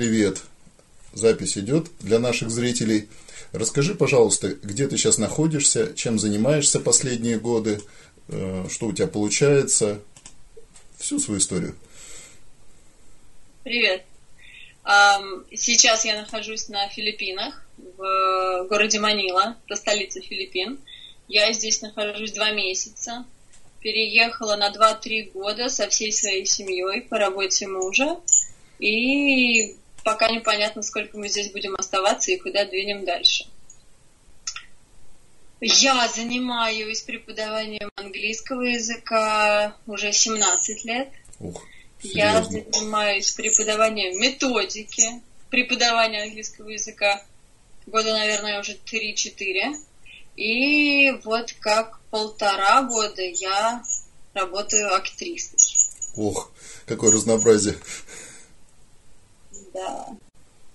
привет. Запись идет для наших зрителей. Расскажи, пожалуйста, где ты сейчас находишься, чем занимаешься последние годы, э, что у тебя получается, всю свою историю. Привет. Сейчас я нахожусь на Филиппинах, в городе Манила, это столица Филиппин. Я здесь нахожусь два месяца. Переехала на 2-3 года со всей своей семьей по работе мужа. И пока непонятно, сколько мы здесь будем оставаться и куда двинем дальше. Я занимаюсь преподаванием английского языка уже 17 лет. Ух, Я занимаюсь преподаванием методики преподавания английского языка года, наверное, уже 3-4. И вот как полтора года я работаю актрисой. Ох, какое разнообразие. Да.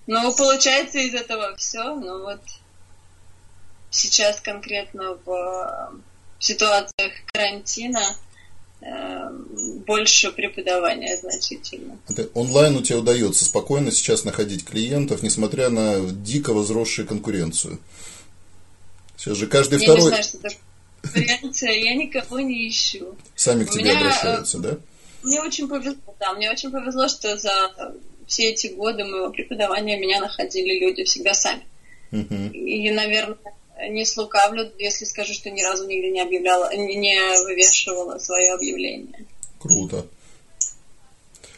Ну, получается из этого все. Ну вот сейчас конкретно в ситуациях карантина э, больше преподавания значительно. Онлайн у тебя удается спокойно сейчас находить клиентов, несмотря на дико возросшую конкуренцию. Сейчас же каждый я второй... Не знаю, что такое конкуренция, я никого не ищу. Сами к тебе меня, обращаются, да? Мне очень повезло, да, мне очень повезло, что за все эти годы моего преподавания меня находили люди всегда сами. Угу. И, наверное, не слукавлю, если скажу, что ни разу нигде не объявляла, не вывешивала свое объявление. Круто.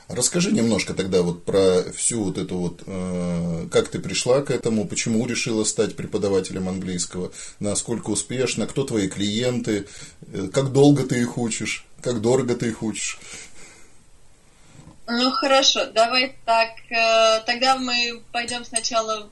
Расскажи немножко тогда вот про всю вот эту вот, э, как ты пришла к этому, почему решила стать преподавателем английского, насколько успешно, кто твои клиенты, э, как долго ты их учишь, как дорого ты их учишь. Ну хорошо, давай так. Э, тогда мы пойдем сначала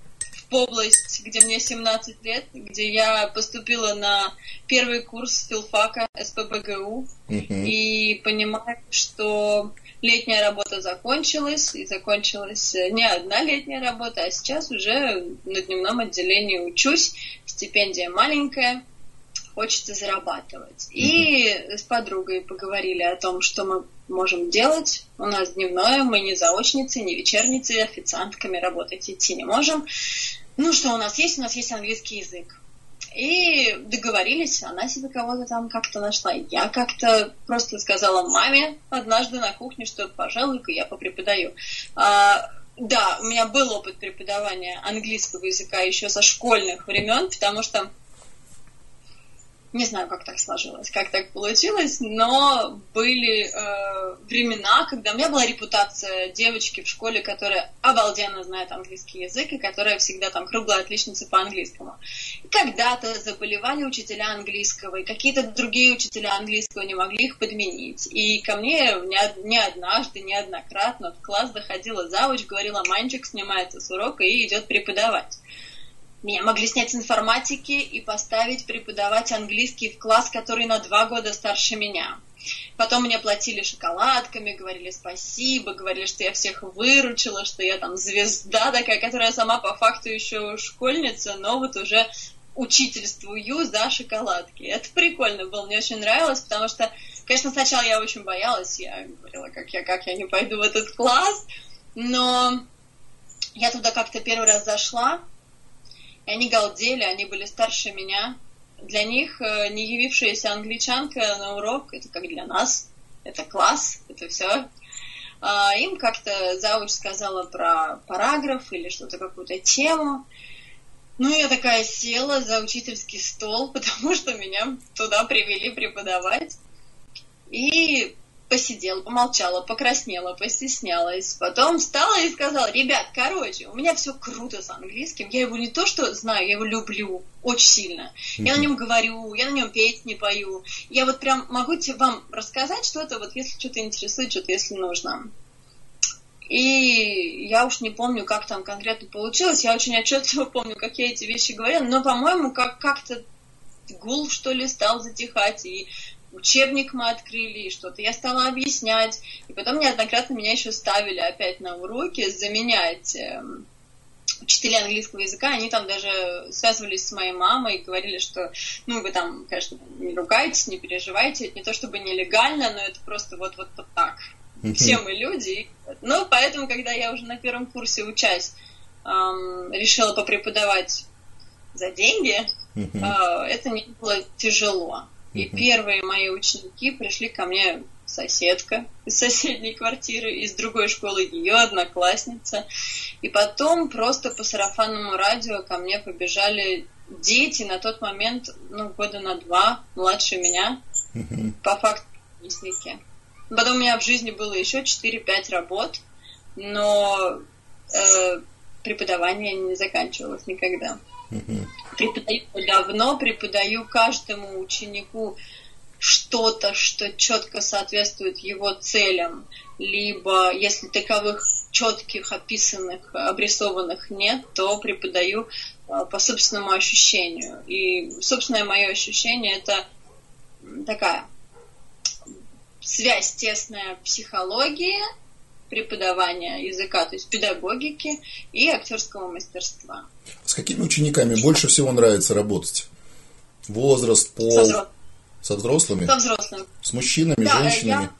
в область, где мне 17 лет, где я поступила на первый курс филфака СПБГУ Мгм. и понимаю, что летняя работа закончилась, и закончилась не одна летняя работа, а сейчас уже на дневном отделении учусь, стипендия маленькая, хочется зарабатывать. И с подругой поговорили о том, что мы можем делать. У нас дневное, мы не заочницы, не вечерницы, официантками работать идти не можем. Ну, что у нас есть? У нас есть английский язык. И договорились, она себе кого-то там как-то нашла. Я как-то просто сказала маме однажды на кухне, что, пожалуй-ка, я попреподаю. А, да, у меня был опыт преподавания английского языка еще со школьных времен, потому что не знаю, как так сложилось, как так получилось, но были э, времена, когда у меня была репутация девочки в школе, которая обалденно знает английский язык и которая всегда там круглая отличница по английскому. И когда-то заболевали учителя английского, и какие-то другие учителя английского не могли их подменить. И ко мне не, не однажды, неоднократно в класс заходила завуч, говорила, мальчик снимается с урока и идет преподавать. Меня могли снять с информатики и поставить преподавать английский в класс, который на два года старше меня. Потом мне платили шоколадками, говорили спасибо, говорили, что я всех выручила, что я там звезда такая, которая сама по факту еще школьница, но вот уже учительствую за шоколадки. Это прикольно было, мне очень нравилось, потому что, конечно, сначала я очень боялась, я говорила, как я, как я не пойду в этот класс, но я туда как-то первый раз зашла, и они галдели, они были старше меня. Для них э, не явившаяся англичанка на урок, это как для нас, это класс, это все. А им как-то зауч сказала про параграф или что-то, какую-то тему. Ну, я такая села за учительский стол, потому что меня туда привели преподавать. И посидела, помолчала, покраснела, постеснялась. Потом встала и сказала, ребят, короче, у меня все круто с английским. Я его не то что знаю, я его люблю очень сильно. Я на нем говорю, я на нем петь не пою. Я вот прям могу тебе вам рассказать что-то, вот если что-то интересует, что-то если нужно. И я уж не помню, как там конкретно получилось. Я очень отчетливо помню, как я эти вещи говорила. Но, по-моему, как- как-то гул, что ли, стал затихать. И учебник мы открыли, и что-то я стала объяснять. И потом неоднократно меня еще ставили опять на уроки заменять эм, учителя английского языка, они там даже связывались с моей мамой и говорили, что, ну, вы там, конечно, не ругайтесь, не переживайте, это не то чтобы нелегально, но это просто вот, вот, вот так. Все мы люди. Ну, поэтому, когда я уже на первом курсе учась, эм, решила попреподавать за деньги, э, это не было тяжело. И первые мои ученики пришли ко мне соседка из соседней квартиры, из другой школы ее одноклассница. И потом просто по сарафанному радио ко мне побежали дети на тот момент, ну, года на два младше меня, по факту ровесники. Потом у меня в жизни было еще 4-5 работ, но э, преподавание не заканчивалось никогда. Преподаю давно, преподаю каждому ученику что-то, что четко соответствует его целям, либо если таковых четких, описанных, обрисованных нет, то преподаю э, по собственному ощущению. И собственное мое ощущение это такая связь тесная психологии, преподавания языка, то есть педагогики и актерского мастерства. С какими учениками больше всего нравится работать? Возраст, пол? Со, взро... Со взрослыми? Со взрослыми. С мужчинами, да, женщинами?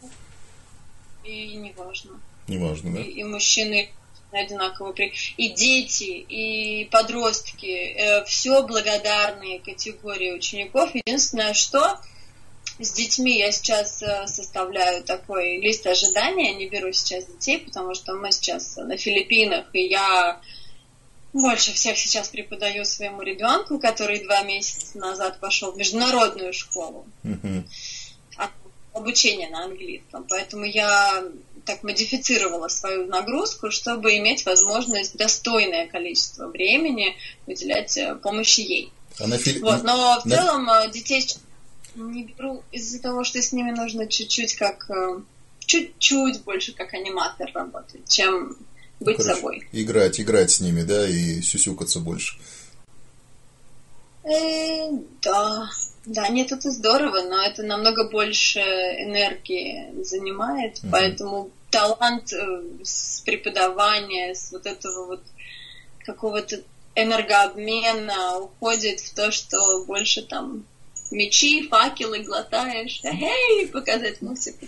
Я... И неважно. Неважно, да? И, и мужчины одинаково при... и дети, и подростки, э, все благодарные категории учеников. Единственное, что с детьми я сейчас э, составляю такой лист ожидания, не беру сейчас детей, потому что мы сейчас на Филиппинах, и я больше всех сейчас преподаю своему ребенку, который два месяца назад пошел в международную школу. Mm-hmm. Обучение на английском. Поэтому я так модифицировала свою нагрузку, чтобы иметь возможность достойное количество времени уделять э, помощи ей. А на Фили... вот, но в на... целом э, детей не беру из-за того, что с ними нужно чуть-чуть как э, чуть-чуть больше как аниматор работать, чем быть Короче, собой. Играть, играть с ними, да, и сюсюкаться больше. Э, да, да, нет, это здорово, но это намного больше энергии занимает, угу. поэтому талант э, с преподавания, с вот этого вот какого-то энергообмена уходит в то, что больше там мечи, факелы глотаешь, эй, показать музыку.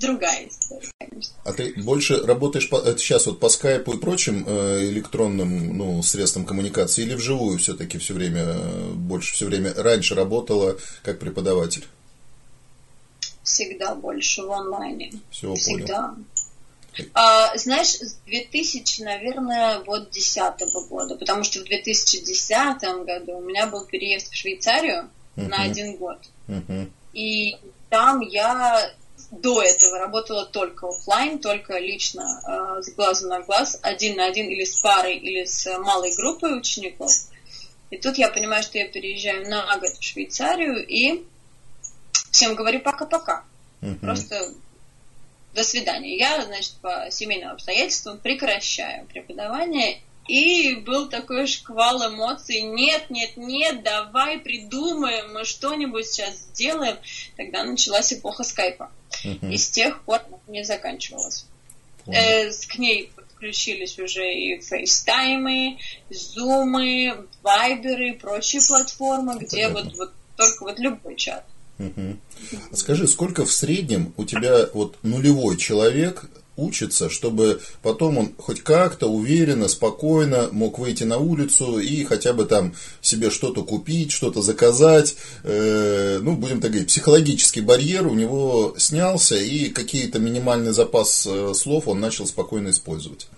Другая история, конечно. А ты больше работаешь по, сейчас вот по скайпу и прочим э, электронным ну, средствам коммуникации или вживую все-таки все время, э, больше все время раньше работала как преподаватель? Всегда больше в онлайне. Все, Всегда. Понял. А, знаешь, с 2000, наверное, вот 10 года, потому что в 2010 году у меня был переезд в Швейцарию, uh-huh. на один год. Uh-huh. И там я до этого работала только офлайн, только лично э, с глазу на глаз, один на один или с парой, или с малой группой учеников. И тут я понимаю, что я переезжаю на год в Швейцарию и всем говорю пока-пока. Uh-huh. Просто до свидания. Я, значит, по семейным обстоятельствам прекращаю преподавание и был такой шквал эмоций. Нет, нет, нет, давай придумаем, мы что-нибудь сейчас сделаем. Тогда началась эпоха скайпа. И с тех пор не заканчивалась. Э, к ней подключились уже и фейстаймы, зумы, вайберы и прочие платформы, где вот, вот только вот любой чат. Угу. Скажи, сколько в среднем у тебя вот нулевой человек учится, чтобы потом он хоть как-то уверенно, спокойно мог выйти на улицу и хотя бы там себе что-то купить, что-то заказать. Э, ну, будем так говорить, психологический барьер у него снялся, и какие-то минимальный запас э, слов он начал спокойно использовать.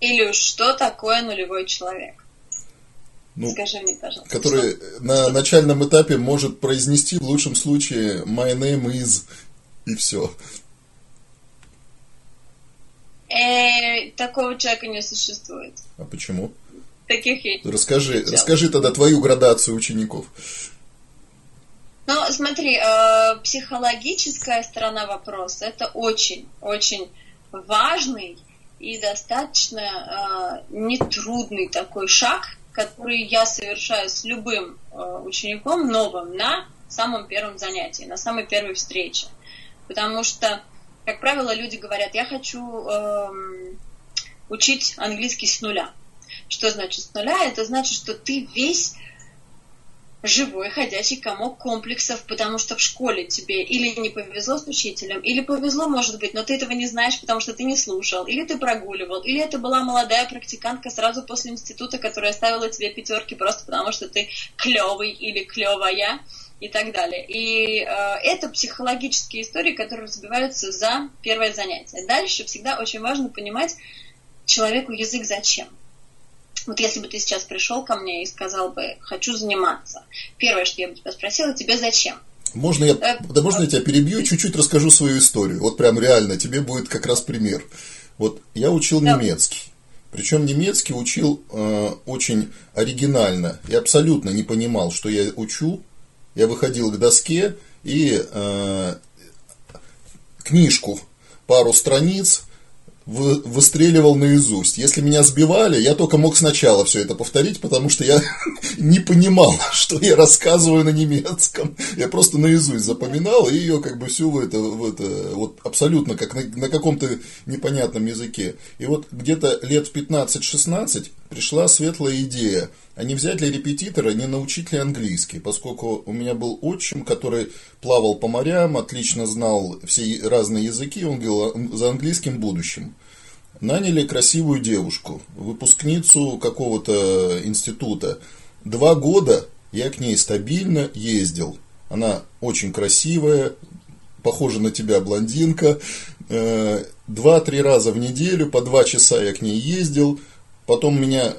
Илюш, что такое нулевой человек? Ну, Скажи мне, пожалуйста. Который что? на начальном этапе может произнести в лучшем случае my name is и все. Э, такого человека не существует. А почему? Таких я Расскажи, расскажи тогда твою градацию учеников. Ну, смотри, э, психологическая сторона вопроса это очень, очень важный и достаточно э, нетрудный такой шаг, который я совершаю с любым э, учеником новым на самом первом занятии, на самой первой встрече. Потому что как правило, люди говорят, я хочу эм, учить английский с нуля. Что значит с нуля? Это значит, что ты весь живой ходячий комок комплексов, потому что в школе тебе или не повезло с учителем, или повезло, может быть, но ты этого не знаешь, потому что ты не слушал, или ты прогуливал, или это была молодая практикантка сразу после института, которая ставила тебе пятерки просто потому, что ты клевый или клевая и так далее. И э, это психологические истории, которые разбиваются за первое занятие. Дальше всегда очень важно понимать человеку язык зачем. Вот если бы ты сейчас пришел ко мне и сказал бы, хочу заниматься, первое, что я бы тебя спросила, тебе зачем? Можно я, э, да можно я тебя перебью, чуть-чуть расскажу свою историю. Вот прям реально, тебе будет как раз пример. Вот я учил да. немецкий. Причем немецкий учил э, очень оригинально. Я абсолютно не понимал, что я учу. Я выходил к доске и э, книжку, пару страниц, выстреливал наизусть. Если меня сбивали, я только мог сначала все это повторить, потому что я не понимал, что я рассказываю на немецком. Я просто наизусть запоминал и ее как бы всю в это, в это вот абсолютно как на, на каком-то непонятном языке. И вот где-то лет в 15-16 пришла светлая идея, а не взять ли репетитора, не научить ли английский, поскольку у меня был отчим, который плавал по морям, отлично знал все разные языки, он говорил за английским будущим. Наняли красивую девушку, выпускницу какого-то института. Два года я к ней стабильно ездил. Она очень красивая, похожа на тебя блондинка. Э, два-три раза в неделю, по два часа я к ней ездил. Потом меня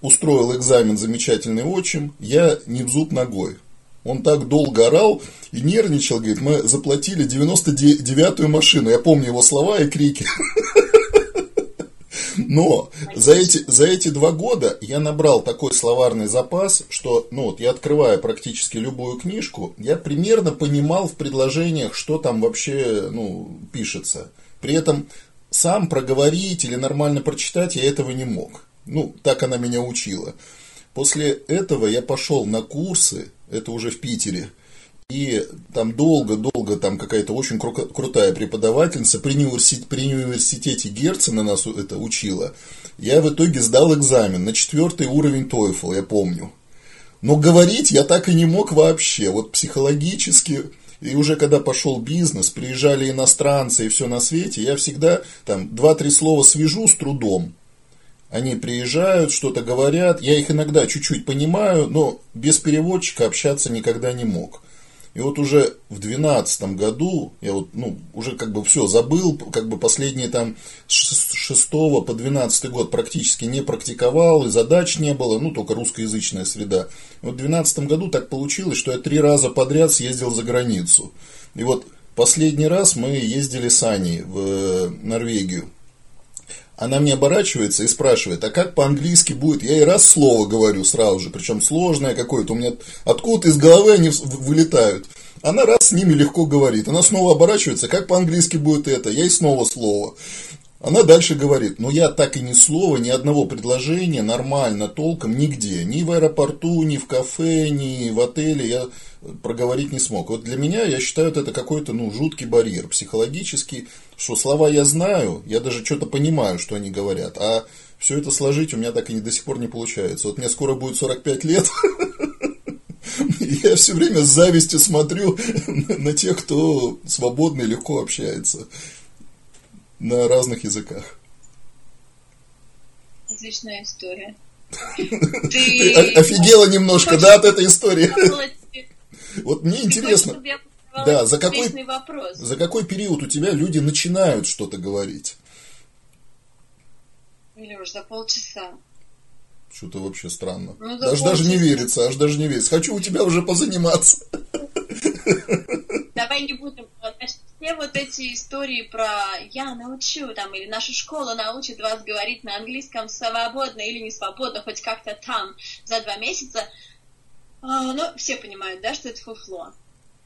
устроил экзамен замечательный отчим, я не в зуб ногой. Он так долго орал и нервничал, говорит, мы заплатили 99-ю машину. Я помню его слова и крики. Но за эти, за эти два года я набрал такой словарный запас, что ну, вот я открываю практически любую книжку, я примерно понимал в предложениях, что там вообще ну, пишется. При этом сам проговорить или нормально прочитать я этого не мог. Ну, так она меня учила. После этого я пошел на курсы, это уже в Питере, и там долго-долго там какая-то очень кру- крутая преподавательница при, университете, при университете Герцена нас это учила. Я в итоге сдал экзамен на четвертый уровень TOEFL, я помню. Но говорить я так и не мог вообще. Вот психологически, и уже когда пошел бизнес, приезжали иностранцы и все на свете, я всегда там два-три слова свяжу с трудом. Они приезжают, что-то говорят, я их иногда чуть-чуть понимаю, но без переводчика общаться никогда не мог. И вот уже в 2012 году, я вот, ну, уже как бы все забыл, как бы последние там с 6 по 12 год практически не практиковал, и задач не было, ну, только русскоязычная среда. И вот в 2012 году так получилось, что я три раза подряд съездил за границу. И вот последний раз мы ездили с Аней в э, Норвегию. Она мне оборачивается и спрашивает, а как по-английски будет? Я ей раз слово говорю сразу же, причем сложное какое-то. У меня откуда из головы они вылетают. Она раз с ними легко говорит. Она снова оборачивается, как по-английски будет это? Я ей снова слово. Она дальше говорит, но я так и ни слова, ни одного предложения нормально, толком, нигде. Ни в аэропорту, ни в кафе, ни в отеле я проговорить не смог. Вот для меня, я считаю, это какой-то ну, жуткий барьер психологический, что слова я знаю, я даже что-то понимаю, что они говорят, а все это сложить у меня так и не, до сих пор не получается. Вот мне скоро будет 45 лет, я все время с завистью смотрю на тех, кто свободно и легко общается на разных языках. Отличная история. Ты офигела немножко, да, от этой истории? Вот мне интересно, да, за какой, за какой период у тебя люди начинают что-то говорить? Или уже за полчаса. Что-то вообще странно. Ну, даже, даже не верится, аж даже не верится. Хочу у тебя уже позаниматься. Давай не будем все вот эти истории про «я научу» там, или «наша школа научит вас говорить на английском свободно или не свободно, хоть как-то там за два месяца», а, ну, все понимают, да, что это фуфло.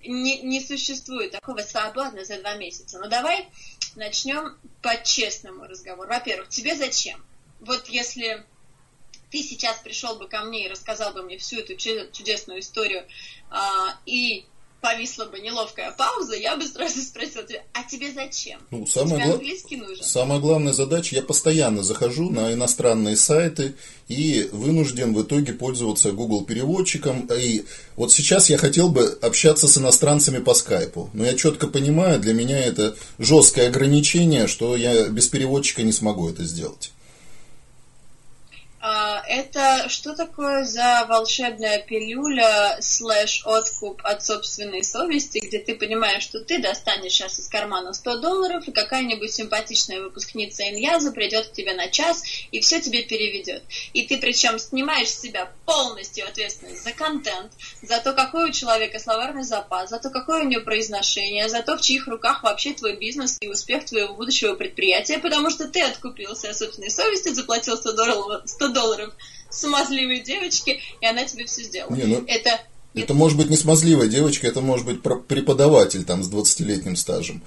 Не, не существует такого свободно за два месяца. Но давай начнем по-честному разговор. Во-первых, тебе зачем? Вот если ты сейчас пришел бы ко мне и рассказал бы мне всю эту чудесную историю, а, и повисла бы неловкая пауза, я бы сразу спросила тебя, а тебе зачем? Ну, самое тебе гла- английский нужен? Самая главная задача, я постоянно захожу на иностранные сайты и вынужден в итоге пользоваться Google переводчиком. И вот сейчас я хотел бы общаться с иностранцами по скайпу, но я четко понимаю, для меня это жесткое ограничение, что я без переводчика не смогу это сделать. А, Это что такое за волшебная пилюля слэш откуп от собственной совести, где ты понимаешь, что ты достанешь сейчас из кармана 100 долларов, и какая-нибудь симпатичная выпускница Иньяза придет к тебе на час и все тебе переведет. И ты причем снимаешь с себя полностью ответственность за контент, за то, какой у человека словарный запас, за то, какое у него произношение, за то, в чьих руках вообще твой бизнес и успех твоего будущего предприятия, потому что ты откупился от собственной совести, заплатил 100 долларов, 100 долларов смазливой девочке, и она тебе все сделала. Не, ну, это Это может быть не смазливая девочка, это может быть преподаватель там с 20-летним стажем.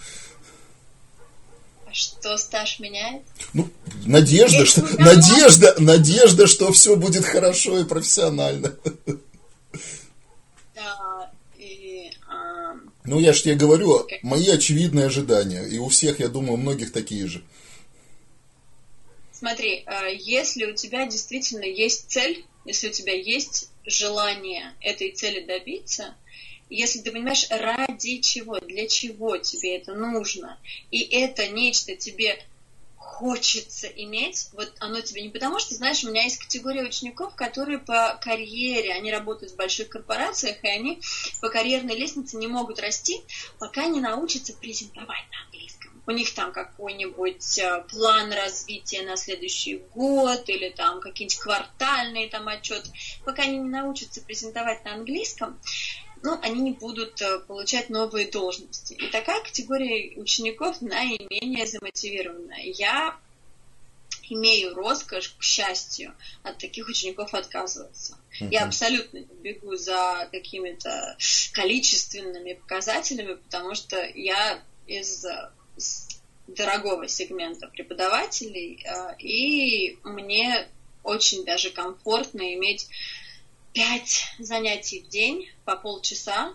что стаж меняет? Ну, надежда, что, не надежда, надежда, что все будет хорошо и профессионально. Да, и, а, Ну, я же тебе говорю, мои очевидные ожидания. И у всех, я думаю, у многих такие же. Смотри, э, если у тебя действительно есть цель, если у тебя есть желание этой цели добиться, если ты понимаешь, ради чего, для чего тебе это нужно, и это нечто тебе хочется иметь, вот оно тебе не потому, что, знаешь, у меня есть категория учеников, которые по карьере, они работают в больших корпорациях, и они по карьерной лестнице не могут расти, пока не научатся презентовать на английском. У них там какой-нибудь э, план развития на следующий год или там какие-нибудь квартальные там отчеты. Пока они не научатся презентовать на английском, ну, они не будут э, получать новые должности. И такая категория учеников наименее замотивированная. Я имею роскошь, к счастью, от таких учеников отказываться. Мгм. Я абсолютно не бегу за какими-то количественными показателями, потому что я из э, дорогого сегмента преподавателей, э, и мне очень даже комфортно иметь пять занятий в день по полчаса,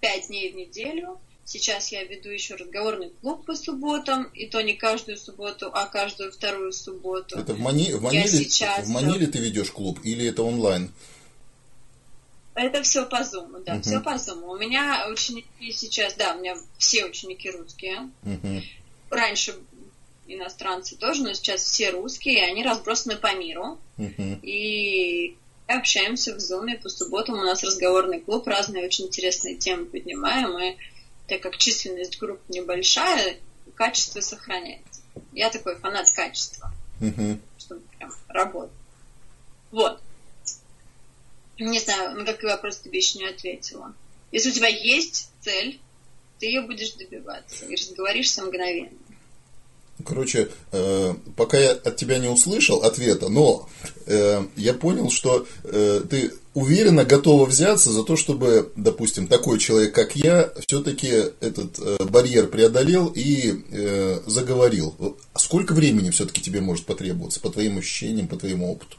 пять дней в неделю. Сейчас я веду еще разговорный клуб по субботам, и то не каждую субботу, а каждую вторую субботу. Это в, Мани... в, Я Маниле... сейчас- в Маниле ты ведешь клуб или это онлайн? Это все по зуму, да, Мгм. все по зуму. У меня ученики сейчас, да, у меня все ученики русские. Мгм. Раньше иностранцы тоже, но сейчас все русские, и они разбросаны по миру. Мгм. И общаемся в зуме по субботам. У нас разговорный клуб, разные очень интересные темы поднимаем. И так как численность групп небольшая, качество сохраняется. Я такой фанат качества, Мгм. чтобы прям работать. Вот. Не знаю, на какой вопрос тебе еще не ответила. Если у тебя есть цель, ты ее будешь добиваться и разговоришься мгновенно. Короче, э, пока я от тебя не услышал ответа, но э, я понял, что э, ты уверенно готова взяться за то, чтобы, допустим, такой человек, как я, все-таки этот барьер преодолел и заговорил. Сколько времени все-таки тебе может потребоваться, по твоим ощущениям, по твоему опыту?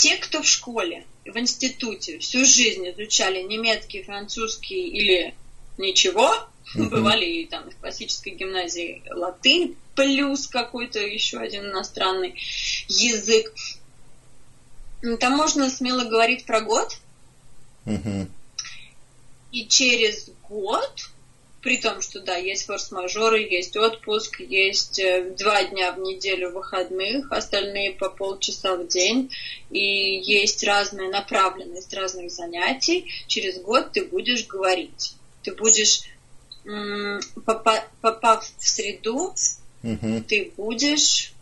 Те, кто в школе, в институте всю жизнь изучали немецкий, французский или ничего, Мгм. бывали и там в классической гимназии латынь плюс какой-то еще один иностранный язык. М, Там можно смело говорить про год, Мгм. и через год, при том, что да, есть форс-мажоры, есть отпуск, есть э, два дня в неделю выходных, остальные по полчаса в день, и есть разная направленность разных занятий, через год ты будешь говорить. Ты будешь, попав в среду, Мгм. ты будешь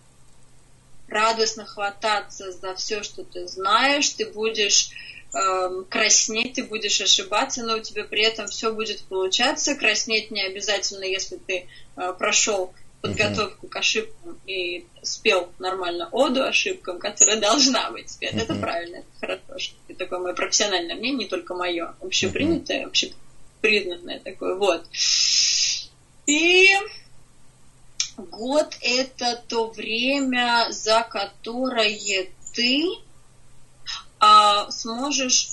радостно хвататься за все, что ты знаешь, ты будешь эм, краснеть, ты будешь ошибаться, но у тебя при этом все будет получаться. Краснеть не обязательно, если ты э, прошел подготовку к ошибкам и спел нормально оду ошибкам, которая должна быть спета. Это Мгм. правильно, это хорошо. Это такое мое профессиональное мнение, не только мое, общепринятое, общепризнанное такое. Вот. И год это то время, за которое ты а, сможешь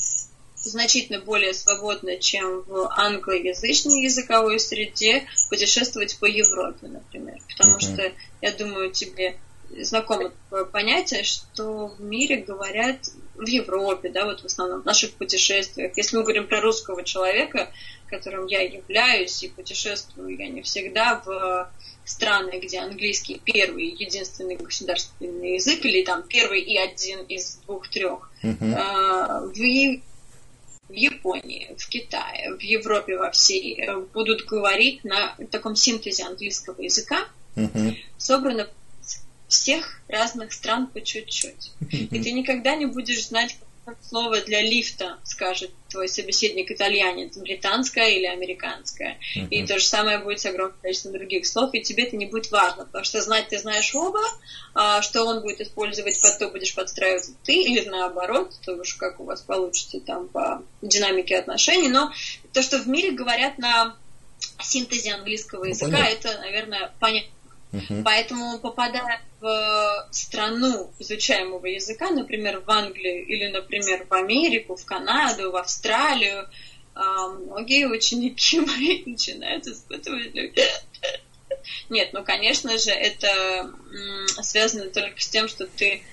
значительно более свободно, чем в англоязычной языковой среде путешествовать по Европе, например. Потому uh-huh. что, я думаю, тебе знакомо такое понятие, что в мире говорят в Европе, да, вот в основном в наших путешествиях. Если мы говорим про русского человека, которым я являюсь и путешествую я не всегда в страны, где английский первый, единственный государственный язык, или там первый и один из двух-трех. Uh-huh. В, в Японии, в Китае, в Европе во всей э, будут говорить на таком синтезе английского языка, uh-huh. собрано всех разных стран по чуть-чуть. И ты никогда не будешь знать, как слово для лифта скажет твой собеседник итальянец, британское или американское. Uh-huh. И то же самое будет с огромным количеством других слов, и тебе это не будет важно, потому что знать ты знаешь оба, а что он будет использовать, под то будешь подстраиваться ты, или наоборот, то уж как у вас получится там по динамике отношений, но то, что в мире говорят на синтезе английского ну, языка, ну, это, наверное, понятно Поэтому, попадая в страну изучаемого языка, например, в Англию или, например, в Америку, в Канаду, в Австралию, а, многие ученики мои начинают испытывать нет, ну, конечно же, это связано только с тем, что ты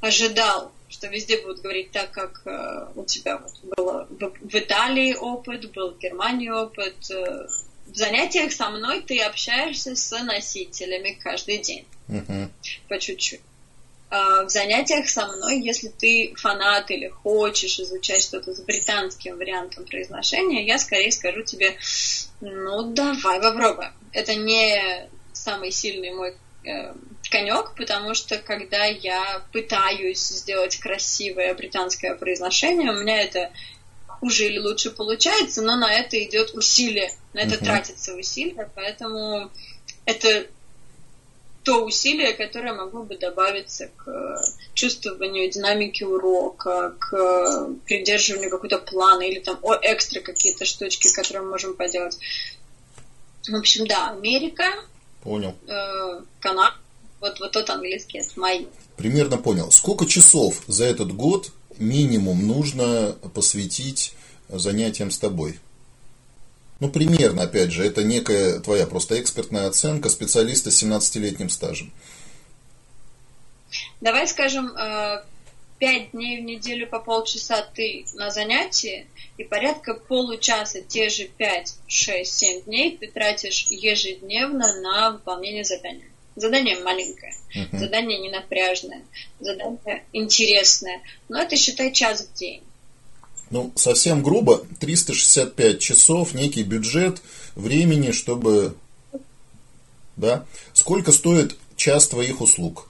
ожидал, что везде будут говорить так, как э, у тебя вот было. В Италии опыт, был в Германии опыт, э, в занятиях со мной ты общаешься с носителями каждый день. Uh-huh. По чуть-чуть. А в занятиях со мной, если ты фанат или хочешь изучать что-то с британским вариантом произношения, я скорее скажу тебе, ну давай попробуем. Это не самый сильный мой э, конек, потому что когда я пытаюсь сделать красивое британское произношение, у меня это хуже или лучше получается, но на это идет усилие, на это uh-huh. тратится усилие, поэтому это то усилие, которое могло бы добавиться к чувствованию динамики урока, к придерживанию какого-то плана или там о, экстра какие-то штучки, которые мы можем поделать. В общем, да, Америка. Понял. Э, Канада. Вот, вот тот английский, это мои. Примерно понял. Сколько часов за этот год минимум нужно посвятить занятиям с тобой? Ну, примерно, опять же, это некая твоя просто экспертная оценка специалиста с 17-летним стажем. Давай скажем, 5 э, дней в неделю по полчаса ты на занятии, и порядка получаса, те же 5, 6, 7 дней ты тратишь ежедневно на выполнение задания. Задание маленькое, uh-huh. задание не напряжное, задание интересное, но это считай час в день. Ну, совсем грубо, 365 часов, некий бюджет времени, чтобы... Да? Сколько стоит час твоих услуг?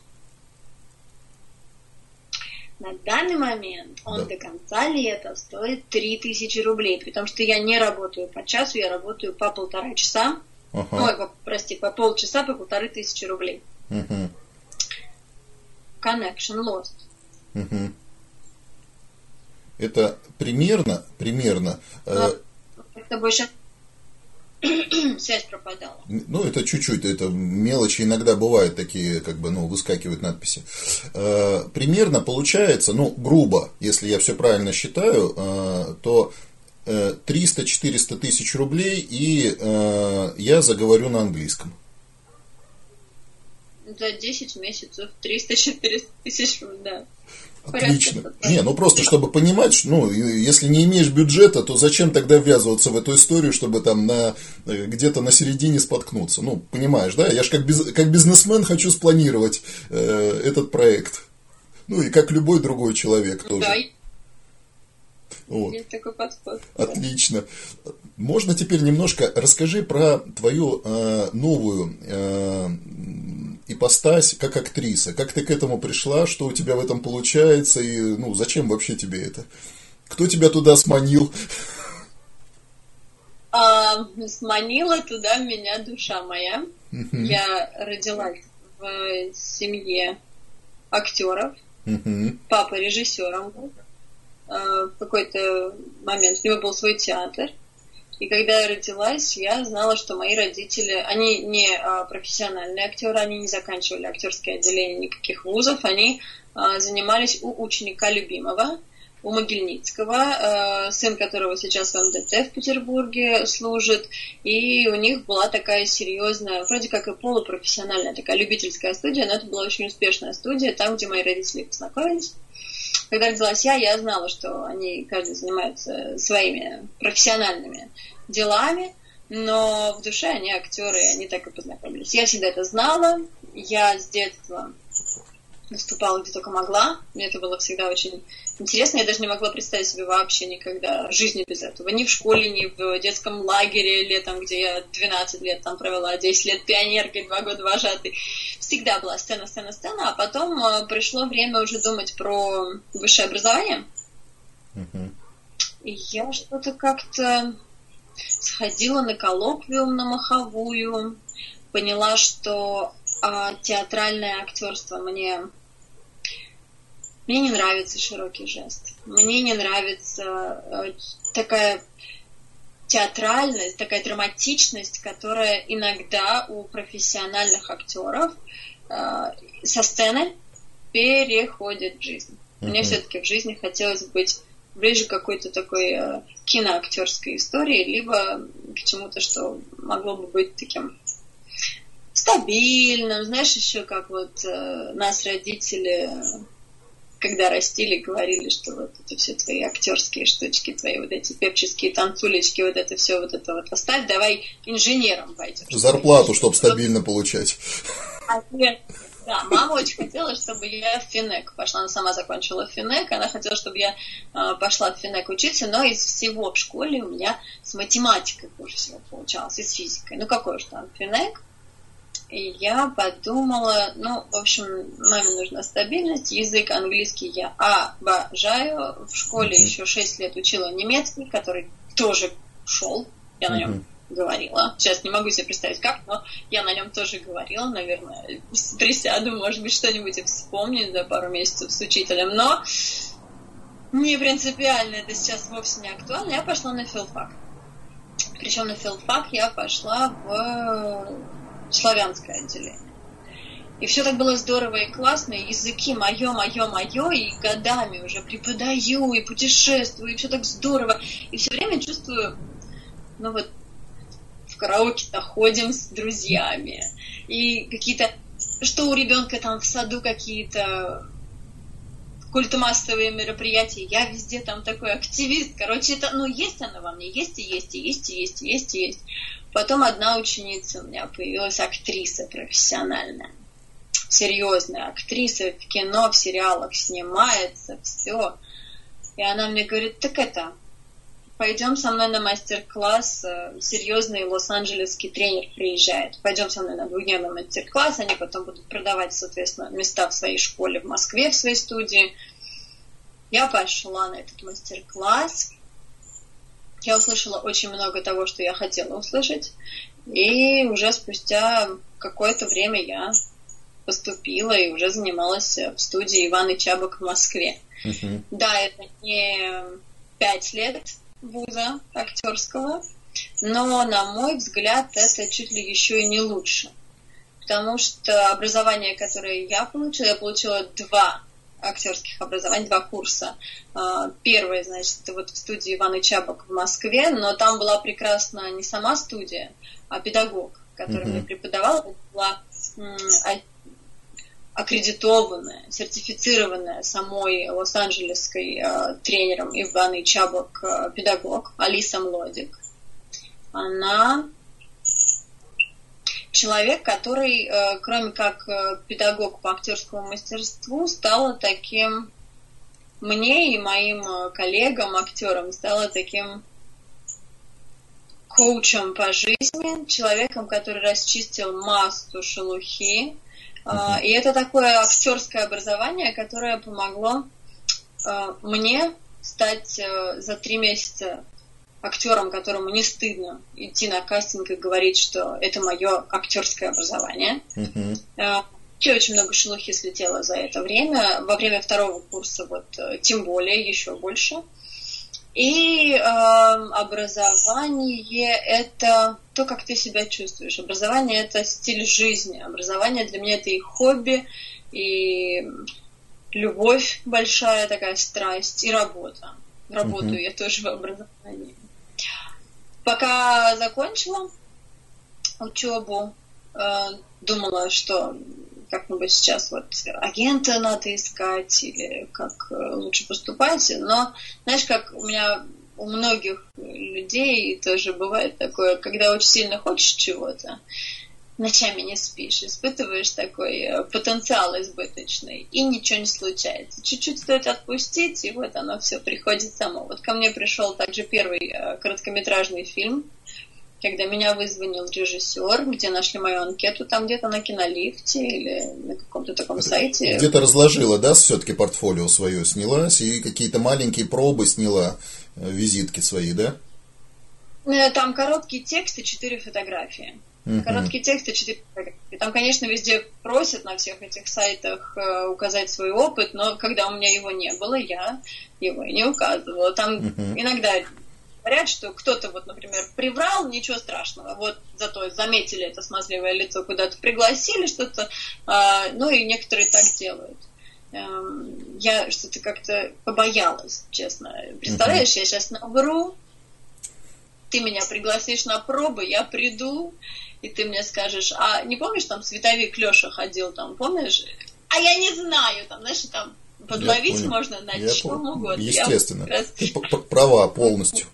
На данный момент он да. до конца лета стоит 3000 рублей, потому что я не работаю по часу, я работаю по полтора часа. Ага. Ой, по, прости, по полчаса, по полторы тысячи рублей. Угу. Connection lost. Угу. Это примерно, примерно... Э, это больше связь пропадала. Ну, это чуть-чуть, это мелочи иногда бывают такие, как бы, ну, выскакивают надписи. Э, примерно получается, ну, грубо, если я все правильно считаю, э, то 300-400 тысяч рублей, и э, я заговорю на английском. За 10 месяцев 300-400 тысяч, да. Отлично. Не, ну просто чтобы понимать, ну, если не имеешь бюджета, то зачем тогда ввязываться в эту историю, чтобы там на где-то на середине споткнуться? Ну, понимаешь, да? Я же как, биз, как бизнесмен хочу спланировать э, этот проект. Ну и как любой другой человек тоже. Да. Вот. Есть такой подход. Отлично. Можно теперь немножко расскажи про твою э, новую э, ипостась как актриса. Как ты к этому пришла, что у тебя в этом получается, и ну, зачем вообще тебе это? Кто тебя туда сманил? А, сманила туда меня душа моя. uh Я родилась в семье актеров. uh Папа режиссером был. А, в какой-то момент у него был свой театр. И когда я родилась, я знала, что мои родители, они не а, профессиональные актеры, они не заканчивали актерские отделения никаких вузов, они а, занимались у ученика любимого, у Могильницкого, э, сын которого сейчас в МДТ в Петербурге служит, и у них была такая серьезная, вроде как и полупрофессиональная такая любительская студия, но это была очень успешная студия, там, где мои родители познакомились. Когда родилась я, я знала, что они каждый занимаются своими профессиональными делами, но в душе они актеры, они так и познакомились. Я всегда это знала, я с детства выступала где только могла. Мне это было всегда очень интересно. Я даже не могла представить себе вообще никогда жизни без этого. Ни в школе, ни в детском лагере летом, где я 12 лет там провела, 10 лет пионеркой, 2 года вожатой. Всегда была сцена, сцена, сцена. А потом э, пришло время уже думать про высшее образование. И я что-то как-то сходила на коллоквиум на маховую, поняла, что а, театральное актерство мне мне не нравится широкий жест. Мне не нравится э, такая театральность, такая драматичность, которая иногда у профессиональных актеров э, со сцены переходит в жизнь. Uh-huh. Мне все-таки в жизни хотелось быть ближе к какой-то такой э, киноактерской истории, либо к чему-то, что могло бы быть таким стабильным. Знаешь, еще как вот э, нас родители когда растили, говорили, что вот это все твои актерские штучки, твои вот эти пепческие танцулечки, вот это все вот это вот оставь, давай инженером пойдем. Зарплату, чтобы стабильно получать. А, да, мама очень хотела, чтобы я в Финек пошла. Она сама закончила Финек, она хотела, чтобы я э, пошла в Финек учиться, но из всего в школе у меня с математикой хуже всего получалось, и с физикой. Ну, какой уж там Финек. И я подумала, ну, в общем, маме нужна стабильность, язык английский я обожаю. В школе mm-hmm. еще 6 лет учила немецкий, который тоже шел, я mm-hmm. на нем говорила. Сейчас не могу себе представить как, но я на нем тоже говорила, наверное, присяду, может быть, что-нибудь и вспомню за пару месяцев с учителем, но не принципиально, это сейчас вовсе не актуально. Я пошла на филфак. Причем на филфак я пошла в славянское отделение. И все так было здорово и классно, и языки мое, мое, мое, и годами уже преподаю, и путешествую, и все так здорово. И все время чувствую, ну вот, в караоке-то ходим с друзьями, и какие-то, что у ребенка там в саду какие-то культомассовые мероприятия, я везде там такой активист. Короче, это, ну, есть оно во мне, есть и есть, и есть, и есть, и есть, и есть. Потом одна ученица у меня появилась, актриса профессиональная. Серьезная актриса в кино, в сериалах снимается, все. И она мне говорит, так это, пойдем со мной на мастер-класс, э, серьезный лос-анджелесский тренер приезжает, пойдем со мной на двухдневный мастер-класс, они потом будут продавать, соответственно, места в своей школе в Москве, в своей студии. Я пошла на этот мастер-класс, я услышала очень много того, что я хотела услышать, и уже спустя какое-то время я поступила и уже занималась в студии Ивана Чабок в Москве. Uh-huh. Да, это не пять лет вуза актерского, но, на мой взгляд, это чуть ли еще и не лучше. Потому что образование, которое я получила, я получила два актерских образований, два курса. А, первый, значит, вот в студии Ивана Чабок в Москве, но там была прекрасна не сама студия, а педагог, который mm-hmm. мне преподавал. Была аккредитованная, сертифицированная самой лос-анджелесской э, тренером Иваны Чабок э, педагог Алиса Млодик. Она человек, который, э, кроме как э, педагог по актерскому мастерству, стала таким мне и моим э, коллегам, актерам, стала таким коучем по жизни, человеком, который расчистил массу шелухи. Uh-huh. И это такое актерское образование, которое помогло мне стать за три месяца актером, которому не стыдно идти на кастинг и говорить, что это мое актерское образование. Вообще очень много шелухи слетело за это время. Во время второго курса вот э, тем более, еще больше. И э, образование это то, как ты себя чувствуешь. Образование это стиль жизни. Образование для меня это и хобби, и любовь большая, такая страсть и работа. Работаю uh-huh. я тоже в образовании. Пока закончила учебу, э, думала, что как-нибудь сейчас вот агента надо искать или как э, лучше поступать. Но знаешь, как у меня у многих людей тоже бывает такое, когда очень сильно хочешь чего-то, ночами не спишь, испытываешь такой э, потенциал избыточный, и ничего не случается. Чуть-чуть стоит отпустить, и вот оно все приходит само. Вот ко мне пришел также первый э, короткометражный фильм, когда меня вызвонил режиссер, где нашли мою анкету, там где-то на кинолифте или на каком-то таком сайте. Где-то разложила, да, все-таки портфолио свое снялась и какие-то маленькие пробы сняла, э, визитки свои, да? Там короткие тексты, четыре фотографии. Угу. Короткие тексты, четыре фотографии. Там, конечно, везде просят на всех этих сайтах э, указать свой опыт, но когда у меня его не было, я его и не указывала. Там угу. иногда говорят, что кто-то, вот, например, приврал, ничего страшного. Вот зато заметили это смазливое лицо, куда-то пригласили что-то, э, ну и некоторые так делают. Эм, я что-то как-то побоялась, честно. Представляешь, я сейчас навру, ты меня пригласишь на пробы, я приду, и ты мне скажешь, а не помнишь, там световик Леша ходил, там, помнишь? А я не знаю, там, знаешь, там подловить можно на я чем угодно. Естественно. Я Ты права полностью.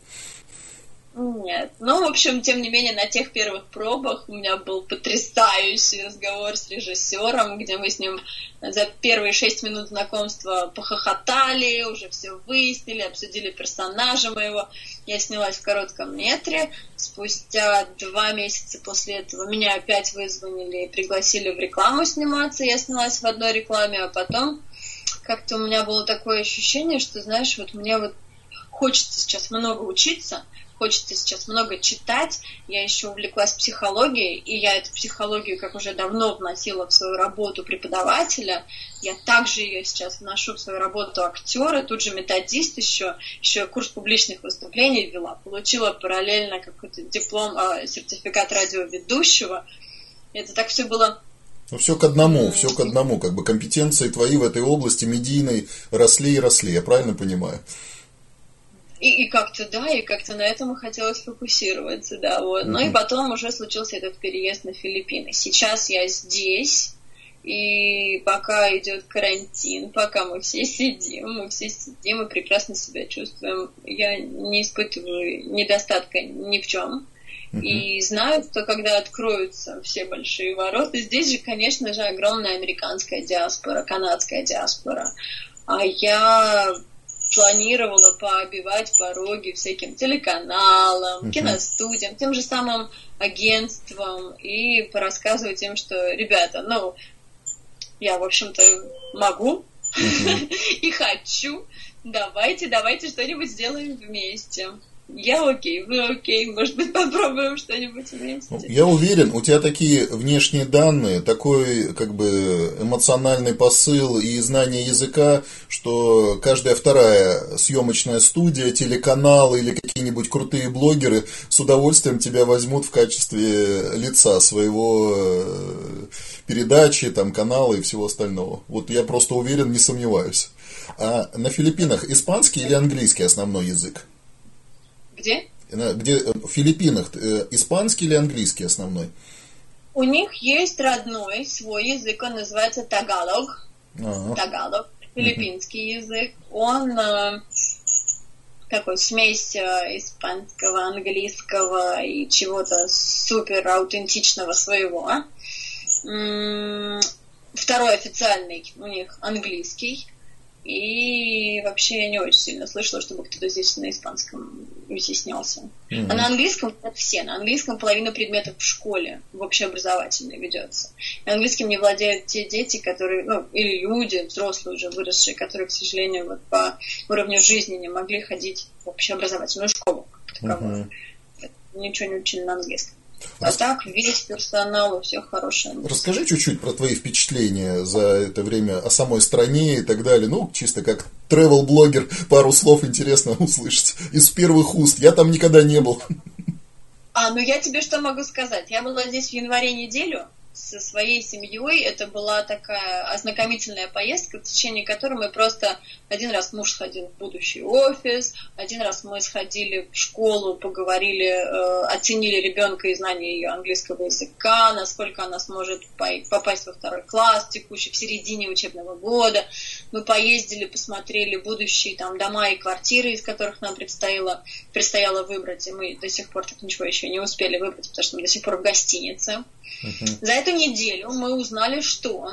Нет. Ну, в общем, тем не менее, на тех первых пробах у меня был потрясающий разговор с режиссером, где мы с ним за первые шесть минут знакомства похохотали, уже все выяснили, обсудили персонажа моего. Я снялась в коротком метре. Спустя два месяца после этого меня опять вызвонили и пригласили в рекламу сниматься. Я снялась в одной рекламе, а потом как-то у меня было такое ощущение, что, знаешь, вот мне вот хочется сейчас много учиться, хочется сейчас много читать. Я еще увлеклась психологией, и я эту психологию, как уже давно вносила в свою работу преподавателя, я также ее сейчас вношу в свою работу актера, тут же методист еще, еще курс публичных выступлений вела, получила параллельно какой-то диплом, э, сертификат радиоведущего. Это так все было ну, все к одному, все к одному, как бы компетенции твои в этой области медийной росли и росли, я правильно понимаю? И, и как-то, да, и как-то на этом и хотелось фокусироваться, да, вот. Mm-hmm. Ну и потом уже случился этот переезд на Филиппины. Сейчас я здесь, и пока идет карантин, пока мы все сидим, мы все сидим и прекрасно себя чувствуем. Я не испытываю недостатка ни в чем. Uh-huh. И знаю, что когда откроются все большие ворота, здесь же, конечно же, огромная американская диаспора, канадская диаспора. А я планировала пообивать пороги всяким телеканалам, uh-huh. киностудиям, тем же самым агентствам и порассказывать им, что, ребята, ну, я, в общем-то, могу uh-huh. и хочу, давайте, давайте что-нибудь сделаем вместе я окей, вы окей, может быть, попробуем что-нибудь вместе. Ну, я уверен, у тебя такие внешние данные, такой как бы эмоциональный посыл и знание языка, что каждая вторая съемочная студия, телеканал или какие-нибудь крутые блогеры с удовольствием тебя возьмут в качестве лица своего э, передачи, там, канала и всего остального. Вот я просто уверен, не сомневаюсь. А на Филиппинах испанский или английский основной язык? Где? Где э, в Филиппинах э, испанский или английский основной? У них есть родной свой язык, он называется тагалог. Ага. Тагалог, филиппинский угу. язык. Он э, такой смесь испанского, английского и чего-то супер аутентичного своего. Второй официальный у них английский. И вообще я не очень сильно слышала, чтобы кто-то здесь на испанском изъяснялся. Mm-hmm. А на английском все. На английском половина предметов в школе, в общеобразовательной ведется. И английским не владеют те дети, которые, ну, или люди, взрослые уже выросшие, которые, к сожалению, вот по уровню жизни не могли ходить в общеобразовательную школу. Mm-hmm. Ничего не учили на английском. А так весь персонал у всех хороший. Расскажи чуть-чуть про твои впечатления за это время о самой стране и так далее. Ну, чисто как travel-блогер, пару слов интересно услышать из первых уст. Я там никогда не был. А, ну я тебе что могу сказать? Я была здесь в январе неделю, со своей семьей. Это была такая ознакомительная поездка, в течение которой мы просто один раз муж сходил в будущий офис, один раз мы сходили в школу, поговорили, э, оценили ребенка и знание ее английского языка, насколько она сможет попасть во второй класс текущий в середине учебного года. Мы поездили, посмотрели будущие там дома и квартиры, из которых нам предстояло, предстояло выбрать, и мы до сих пор так ничего еще не успели выбрать, потому что мы до сих пор в гостинице. Uh-huh. За эту неделю мы узнали, что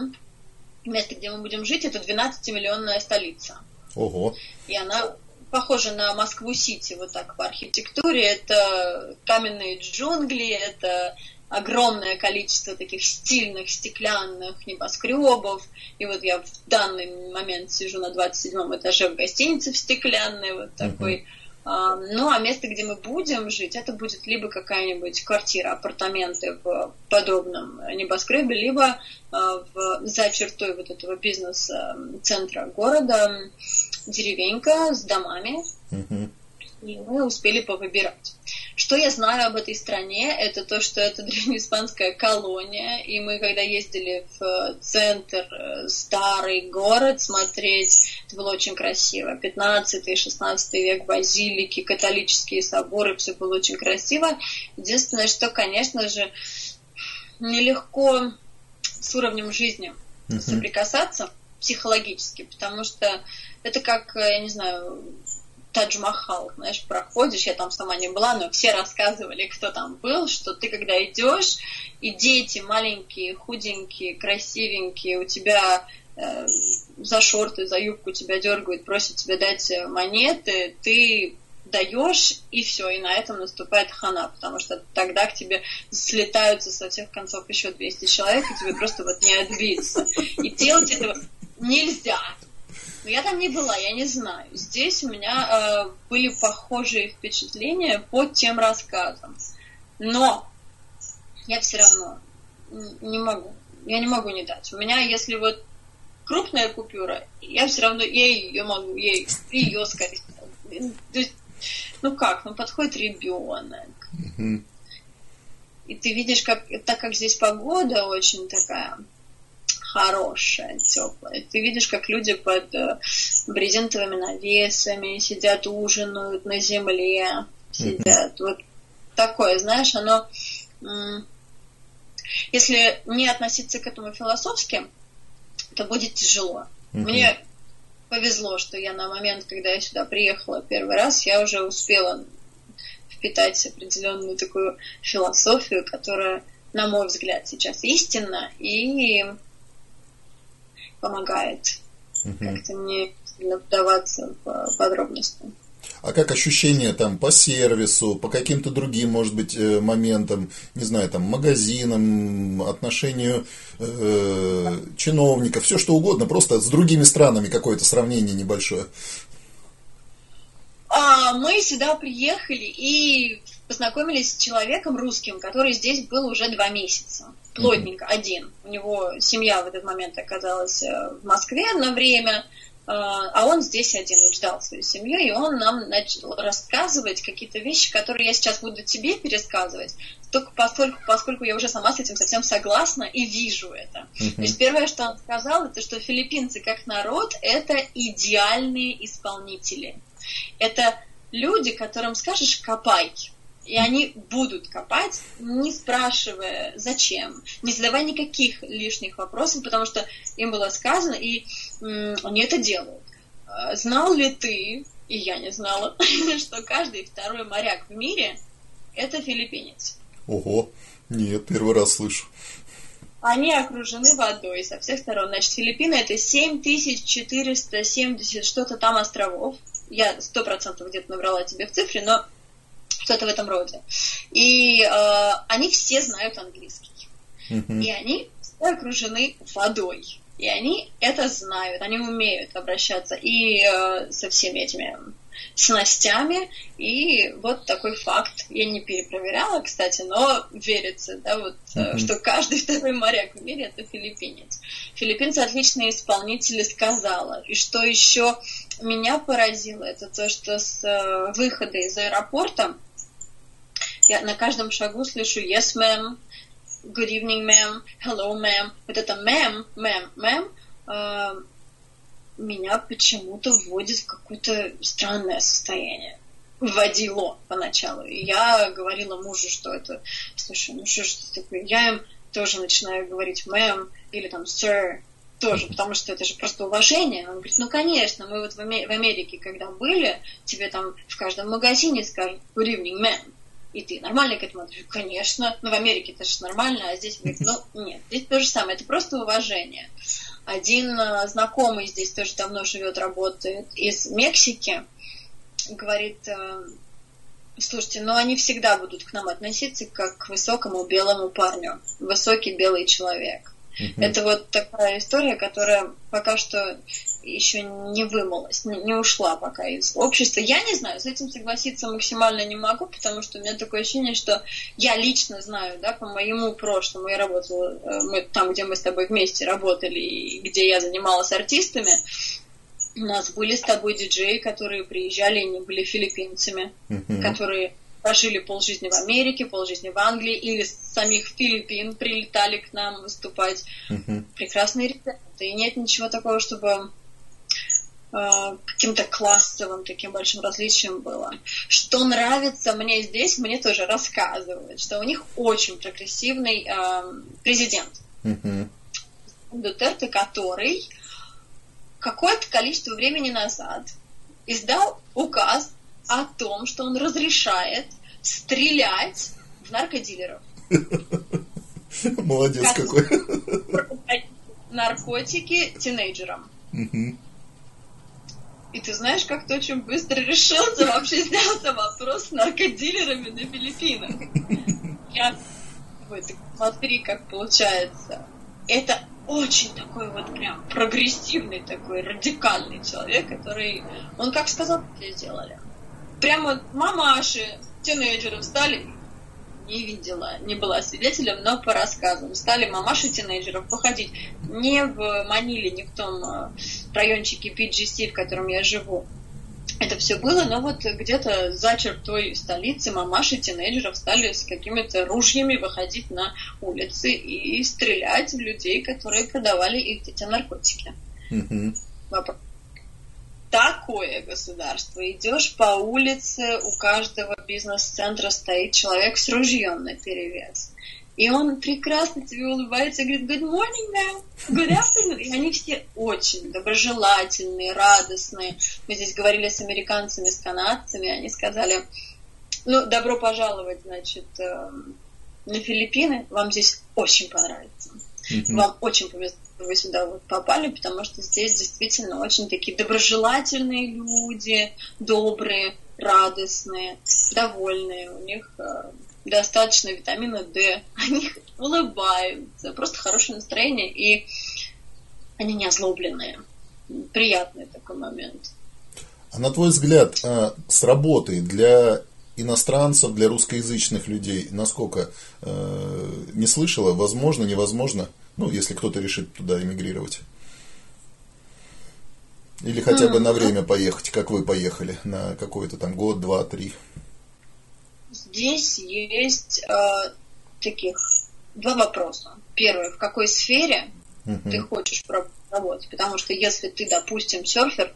место, где мы будем жить, это 12-миллионная столица. Ого. И она похожа на Москву-Сити вот так по архитектуре. Это каменные джунгли, это огромное количество таких стильных стеклянных небоскребов. И вот я в данный момент сижу на 27 этаже в гостинице в стеклянной, вот такой. Uh-huh ну, а место, где мы будем жить, это будет либо какая-нибудь квартира, апартаменты в подобном небоскребе, либо а, в, за чертой вот этого бизнес-центра города деревенька с домами. Mm-hmm. И мы успели повыбирать. Что я знаю об этой стране, это то, что это древнеиспанская колония, и мы, когда ездили в центр, э, старый город смотреть, это было очень красиво. 15-16 век, базилики, католические соборы, все было очень красиво. Единственное, что, конечно же, нелегко с уровнем жизни uh-huh. соприкасаться психологически, потому что это как, я не знаю, Тадж-Махал, знаешь, проходишь, я там сама не была, но все рассказывали, кто там был, что ты когда идешь, и дети маленькие, худенькие, красивенькие, у тебя э, за шорты, за юбку тебя дергают, просят тебе дать монеты, ты даешь, и все, и на этом наступает хана, потому что тогда к тебе слетаются со всех концов еще 200 человек, и тебе просто вот не отбиться. И делать этого нельзя. Но я там не была, я не знаю. Здесь у меня э, были похожие впечатления по тем рассказам. Но я все равно не могу. Я не могу не дать. У меня, если вот крупная купюра, я все равно, я ее могу, я ее скорее. Ну как, ну подходит ребенок. И ты видишь, как, так как здесь погода очень такая хорошая, теплая. Ты видишь, как люди под э, брезентовыми навесами сидят, ужинают на земле, сидят. Вот такое, знаешь, оно... Если не относиться к этому философски, то будет тяжело. Мне повезло, что я на момент, когда я сюда приехала первый раз, я уже успела впитать определенную такую философию, которая, на мой взгляд, сейчас истинна, и помогает угу. как-то не сильно вдаваться в подробности. А как ощущения там по сервису, по каким-то другим, может быть, э, моментам, не знаю, там, магазинам, отношению э, чиновников, все что угодно, просто с другими странами какое-то сравнение небольшое? А, мы сюда приехали и познакомились с человеком русским, который здесь был уже два месяца плотненько, один. У него семья в этот момент оказалась э, в Москве на время, э, а он здесь один, он ждал свою семью, и он нам начал рассказывать какие-то вещи, которые я сейчас буду тебе пересказывать, только поскольку, поскольку я уже сама с этим совсем согласна и вижу это. Uh-huh. То есть первое, что он сказал, это что филиппинцы как народ это идеальные исполнители. Это люди, которым скажешь «копай», и они будут копать, не спрашивая, зачем, не задавая никаких лишних вопросов, потому что им было сказано, и они это делают. А, знал ли ты, и я не знала, что каждый второй моряк в мире – это филиппинец? Ого, нет, первый раз слышу. Они окружены водой со всех сторон. Значит, Филиппины – это 7470 что-то там островов. Я сто процентов где-то набрала тебе в цифре, но что-то в этом роде. И э, они все знают английский. Mm-hmm. И они все окружены водой. И они это знают, они умеют обращаться и э, со всеми этими снастями. И вот такой факт. Я не перепроверяла, кстати, но верится, да, вот, mm-hmm. что каждый второй моряк в мире это филиппинец. Филиппинцы отличные исполнители, сказала. И что еще меня поразило, это то, что с э, выхода из аэропорта я на каждом шагу слышу yes, ma'am, good evening, ma'am, hello, ma'am. Вот это ma'am, ma'am, ma'am э, меня почему-то вводит в какое-то странное состояние вводило поначалу. Я говорила мужу, что это, слушай, ну что ж такое, я им тоже начинаю говорить мэм или там sir, тоже, потому что это же просто уважение. Он говорит, ну, конечно, мы вот в, Америке, когда были, тебе там в каждом магазине скажут good evening, ma'am. И ты нормально к этому относишься? Конечно. Ну, в Америке это же нормально, а здесь, говорит, ну, нет, здесь то же самое, это просто уважение. Один э, знакомый здесь тоже давно живет, работает из Мексики, говорит, э, слушайте, ну они всегда будут к нам относиться как к высокому белому парню, высокий белый человек. Uh-huh. Это вот такая история, которая пока что еще не вымылась, не, не ушла пока из общества. Я не знаю, с этим согласиться максимально не могу, потому что у меня такое ощущение, что я лично знаю, да, по моему прошлому, я работала э, мы, там, где мы с тобой вместе работали, и где я занималась артистами, у нас были с тобой диджеи, которые приезжали и не были филиппинцами, uh-huh. которые прожили полжизни в Америке, полжизни в Англии, или с самих Филиппин прилетали к нам выступать. Uh-huh. Прекрасные ребята. И нет ничего такого, чтобы э, каким-то классовым таким большим различием было. Что нравится мне здесь, мне тоже рассказывают, что у них очень прогрессивный э, президент. Uh-huh. Дутерте, который какое-то количество времени назад издал указ о том, что он разрешает стрелять в наркодилеров. Молодец какой. Наркотики тинейджерам. И ты знаешь, как то очень быстро решился, вообще снялся вопрос с наркодилерами на Филиппинах. Я смотри, как получается. Это очень такой вот прям прогрессивный такой радикальный человек, который, он как сказал, и сделали. Прямо мамаши, тинейджеры стали, не видела, не была свидетелем, но по рассказам, стали мамаши тинейджеров походить не в Маниле, не в том э, райончике PGC, в котором я живу, это все было, но вот где-то за чертой столицы мамаши тинейджеров стали с какими-то ружьями выходить на улицы и стрелять в людей, которые продавали их эти наркотики. Mm-hmm. Такое государство. Идешь по улице, у каждого бизнес-центра стоит человек с ружьем на перевес. И он прекрасно тебе улыбается и говорит, good morning, ma'am, good afternoon. И они все очень доброжелательные, радостные. Мы здесь говорили с американцами, с канадцами, они сказали, ну, добро пожаловать, значит, эм, на Филиппины, вам здесь очень понравится. Mm-hmm. Вам очень повезло, вы сюда вот попали, потому что здесь действительно очень такие доброжелательные люди, добрые, радостные, довольные. У них э, достаточно витамина D, они улыбаются, просто хорошее настроение, и они не озлобленные. Приятный такой момент. А на твой взгляд, а, с работой для иностранцев, для русскоязычных людей, насколько э, не слышала, возможно, невозможно, ну, если кто-то решит туда эмигрировать? Или хотя бы на время поехать, как вы поехали, на какой-то там год, два, три? Здесь есть э, таких два вопроса. Первый, в какой сфере uh-huh. ты хочешь работать? Потому что если ты, допустим, серфер,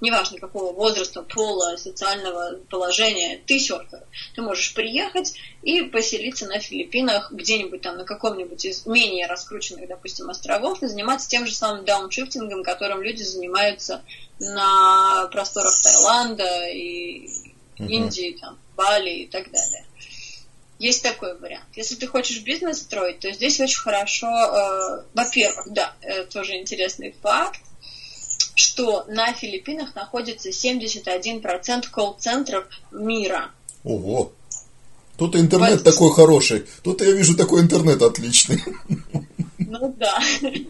неважно какого возраста, пола, социального положения, ты серфер. Ты можешь приехать и поселиться на Филиппинах, где-нибудь там на каком-нибудь из менее раскрученных, допустим, островов и заниматься тем же самым дауншифтингом, которым люди занимаются на просторах Таиланда и. Индии, там, Бали и так далее. Есть такой вариант. Если ты хочешь бизнес строить, то здесь очень хорошо, э, во-первых, да, э, тоже интересный факт, что на Филиппинах находится 71% колл-центров мира. Ого! Тут интернет вот. такой хороший. Тут я вижу такой интернет отличный. Ну да.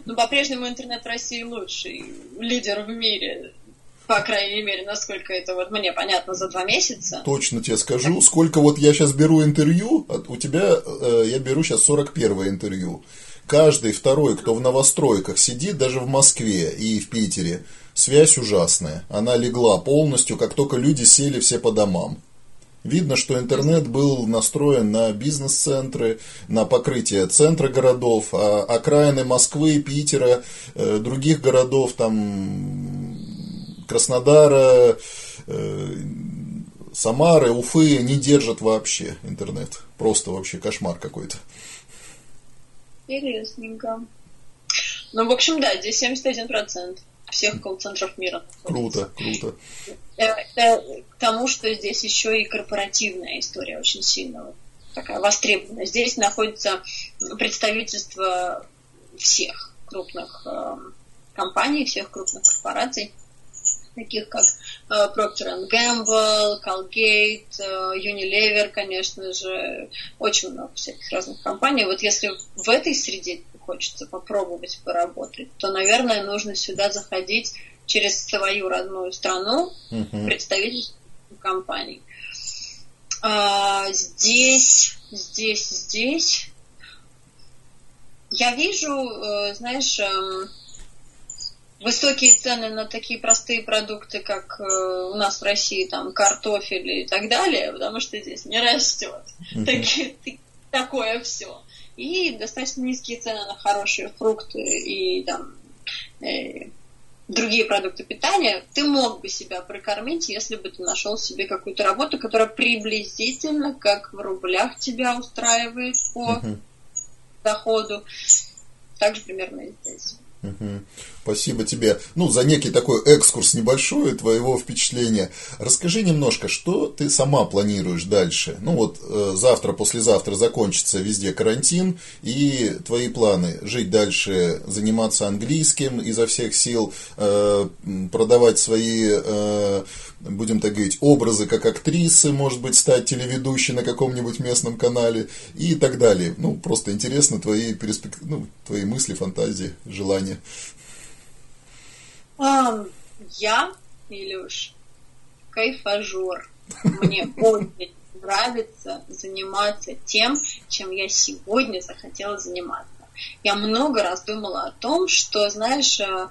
Но по-прежнему интернет в России лучший. Лидер в мире по крайней мере, насколько это вот мне понятно за два месяца. Точно тебе скажу, сколько вот я сейчас беру интервью, у тебя э, я беру сейчас 41 интервью. Каждый второй, кто в новостройках сидит, даже в Москве и в Питере, связь ужасная. Она легла полностью, как только люди сели все по домам. Видно, что интернет был настроен на бизнес-центры, на покрытие центра городов, а окраины Москвы, Питера, э, других городов, там Краснодара, э, Самары, Уфы не держат вообще интернет. Просто вообще кошмар какой-то. Интересненько. Ну, в общем, да, здесь 71% всех колл-центров мира. Круто, круто. Это к тому, что здесь еще и корпоративная история очень сильно такая востребованная. Здесь находится представительство всех крупных э, компаний, всех крупных корпораций, таких как э, Procter Gamble, Colgate, э, Unilever, конечно же, очень много всяких разных компаний. Вот если в этой среде хочется попробовать поработать, то, наверное, нужно сюда заходить через свою родную страну, uh-huh. представительство компаний. А, здесь, здесь, здесь я вижу, э, знаешь, эм, высокие цены на такие простые продукты, как э, у нас в России, там, картофель и так далее, потому что здесь не растет. Uh-huh. Такое все и достаточно низкие цены на хорошие фрукты и там э, другие продукты питания, ты мог бы себя прокормить, если бы ты нашел себе какую-то работу, которая приблизительно, как в рублях тебя устраивает по uh-huh. доходу. Также примерно и здесь. Спасибо тебе. Ну, за некий такой экскурс небольшой твоего впечатления. Расскажи немножко, что ты сама планируешь дальше? Ну вот э, завтра, послезавтра закончится везде карантин, и твои планы жить дальше, заниматься английским изо всех сил, э, продавать свои, э, будем так говорить, образы как актрисы, может быть, стать телеведущей на каком-нибудь местном канале и так далее. Ну, просто интересно твои, перспек... ну, твои мысли, фантазии, желания. Um, я, Илюш, кайфажор. Мне очень нравится заниматься тем, чем я сегодня захотела заниматься. Я много раз думала о том, что, знаешь, э,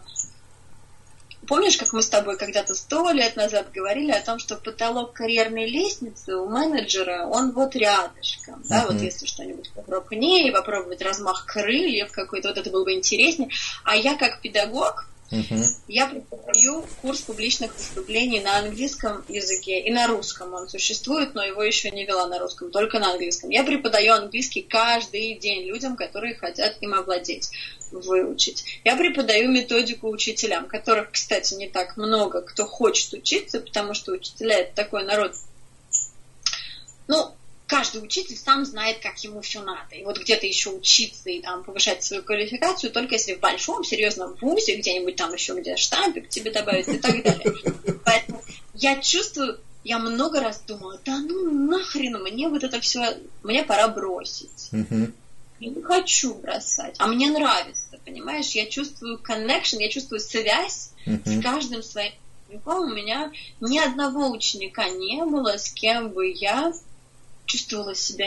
помнишь, как мы с тобой когда-то сто лет назад говорили о том, что потолок карьерной лестницы у менеджера, он вот рядышком, да, uh-huh. вот если что-нибудь покрупнее, попробовать размах крыльев какой-то, вот это было бы интереснее. А я как педагог, Uh-huh. Я преподаю курс публичных выступлений на английском языке и на русском. Он существует, но его еще не вела на русском, только на английском. Я преподаю английский каждый день людям, которые хотят им овладеть, выучить. Я преподаю методику учителям, которых, кстати, не так много, кто хочет учиться, потому что учителя это такой народ, ну, каждый учитель сам знает, как ему все надо. И вот где-то еще учиться и там повышать свою квалификацию, только если в большом, серьезном вузе, где-нибудь там еще где штампик тебе добавить и так далее. Поэтому я чувствую, я много раз думала, да ну нахрен мне вот это все, мне пора бросить. Я не хочу бросать, а мне нравится, понимаешь? Я чувствую connection, я чувствую связь с каждым своим учеником. У меня ни одного ученика не было, с кем бы я чувствовала себя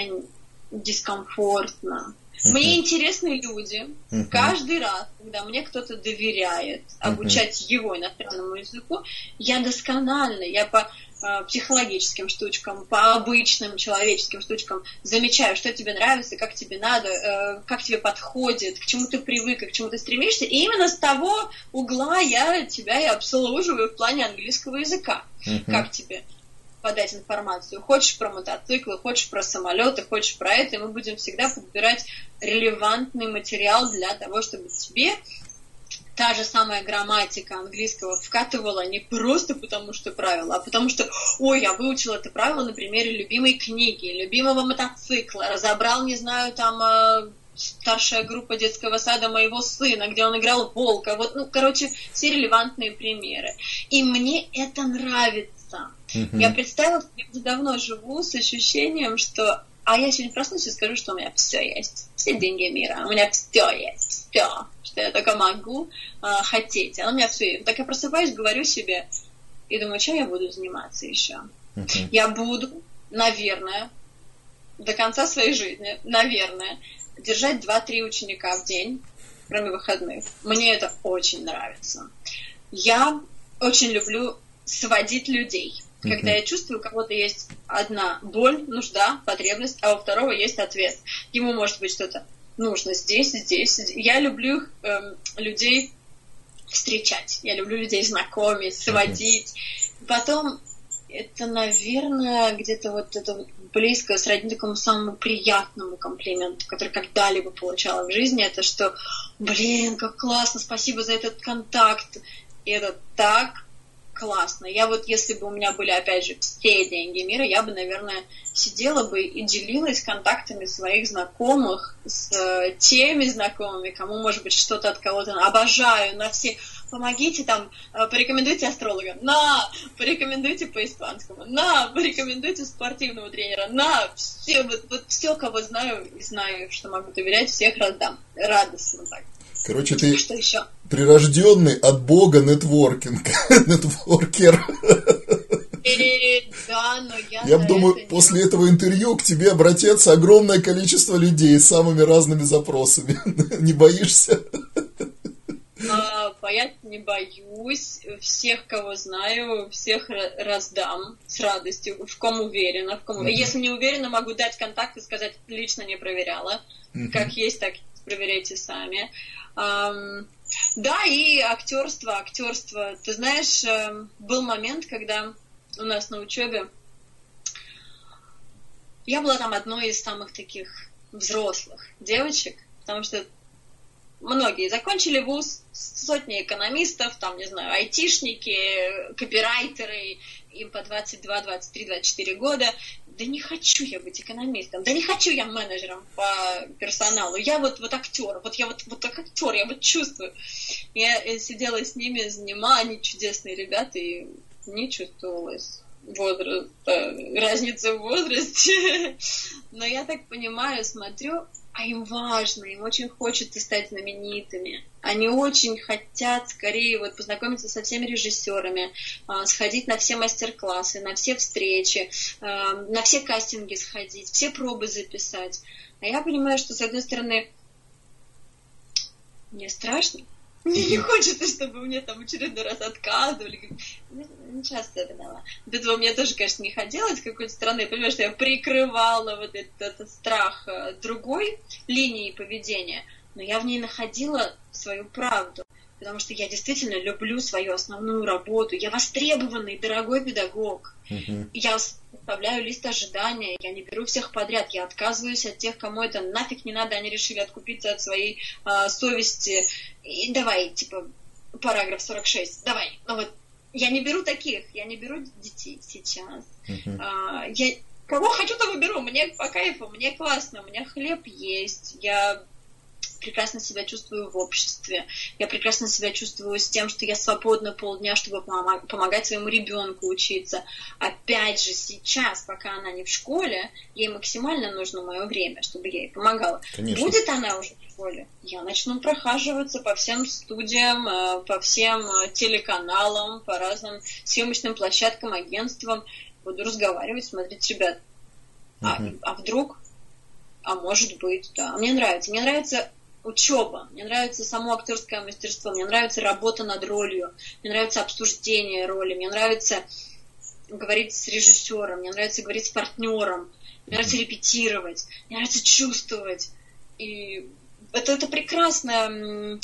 дискомфортно. Uh-huh. Мне интересны люди. Uh-huh. Каждый раз, когда мне кто-то доверяет обучать uh-huh. его иностранному языку, я досконально, я по э, психологическим штучкам, по обычным человеческим штучкам замечаю, что тебе нравится, как тебе надо, э, как тебе подходит, к чему ты привык, к чему ты стремишься. И именно с того угла я тебя и обслуживаю в плане английского языка. Uh-huh. Как тебе подать информацию. Хочешь про мотоциклы, хочешь про самолеты, хочешь про это, и мы будем всегда подбирать релевантный материал для того, чтобы тебе та же самая грамматика английского вкатывала не просто потому, что правило, а потому что, ой, я выучила это правило на примере любимой книги, любимого мотоцикла, разобрал, не знаю, там э, старшая группа детского сада моего сына, где он играл волка. Вот, ну, короче, все релевантные примеры. И мне это нравится. Угу. Я представила, что я уже давно живу с ощущением, что а я сегодня проснусь и скажу, что у меня все есть. Все деньги мира. У меня все есть. Все. Что я только могу э, хотеть. А у меня все есть. Так я просыпаюсь, говорю себе и думаю, чем я буду заниматься еще? Uh-huh. Я буду, наверное, до конца своей жизни, наверное, держать 2-3 ученика в день, кроме выходных. Мне это очень нравится. Я очень люблю сводить людей. Когда я чувствую, у кого-то есть одна боль, нужда, потребность, а у второго есть ответ. Ему может быть что-то нужно здесь, здесь. Я люблю эм, людей встречать. Я люблю людей знакомить, сводить. Потом это, наверное, где-то вот это вот близко сродни такому самому приятному комплименту, который когда-либо получала в жизни, это что, блин, как классно, спасибо за этот контакт. И это так классно. Я вот, если бы у меня были, опять же, все деньги мира, я бы, наверное, сидела бы и делилась контактами своих знакомых с э, теми знакомыми, кому, может быть, что-то от кого-то. Обожаю, на все. Помогите там, э, порекомендуйте астролога, на, порекомендуйте по испанскому, на, порекомендуйте спортивного тренера, на, все, вот, вот все, кого знаю, и знаю, что могу доверять, всех раздам, радостно так. Короче, ты что еще? Прирожденный от Бога нетворкинг, нетворкер. Да, но я, я думаю, после не... этого интервью к тебе обратятся огромное количество людей с самыми разными запросами. Не боишься? А, бояться не боюсь. Всех, кого знаю, всех раздам с радостью. В ком уверена. В ком... Mm-hmm. Если не уверена, могу дать контакт и сказать, лично не проверяла. Mm-hmm. Как есть, так проверяйте сами. Um, да, и актерство, актерство. Ты знаешь, эм, был момент, когда у нас на учебе я была там одной из самых таких взрослых девочек, потому что многие закончили вуз, сотни экономистов, там, не знаю, айтишники, копирайтеры, им по 22, 23, 24 года. Да не хочу я быть экономистом, да не хочу я менеджером по персоналу. Я вот, вот актер, вот я вот, вот как актер, я вот чувствую. Я сидела с ними, занимала, они чудесные ребята, и не чувствовалось возраст, разница в возрасте. Но я так понимаю, смотрю, а им важно, им очень хочется стать знаменитыми. Они очень хотят скорее вот познакомиться со всеми режиссерами, а, сходить на все мастер-классы, на все встречи, а, на все кастинги сходить, все пробы записать. А я понимаю, что, с одной стороны, мне страшно, мне не хочется, чтобы мне там очередной раз отказывали. Не часто это дала. До этого мне тоже, конечно, не хотелось с какой-то стороны. Я понимаю, что я прикрывала вот этот, этот страх э, другой линии поведения, но я в ней находила свою правду. Потому что я действительно люблю свою основную работу. Я востребованный, дорогой педагог. Uh-huh. Я составляю лист ожидания, я не беру всех подряд, я отказываюсь от тех, кому это нафиг не надо, они решили откупиться от своей э, совести. И давай, типа, параграф 46, давай. Ну вот, я не беру таких, я не беру детей сейчас. Uh-huh. А, я кого хочу, того беру. Мне по кайфу, мне классно, у меня хлеб есть, я прекрасно себя чувствую в обществе, я прекрасно себя чувствую с тем, что я свободна полдня, чтобы помогать своему ребенку учиться. Опять же, сейчас, пока она не в школе, ей максимально нужно мое время, чтобы я ей помогала. Конечно. Будет она уже в школе, я начну прохаживаться по всем студиям, э, по всем э, телеканалам, по разным съемочным площадкам, агентствам, буду разговаривать, смотреть, ребят, а, а вдруг а может быть, да. Мне нравится. Мне нравится учеба, мне нравится само актерское мастерство, мне нравится работа над ролью, мне нравится обсуждение роли, мне нравится говорить с режиссером, мне нравится говорить с партнером, мне нравится репетировать, мне нравится чувствовать. И это, это прекрасно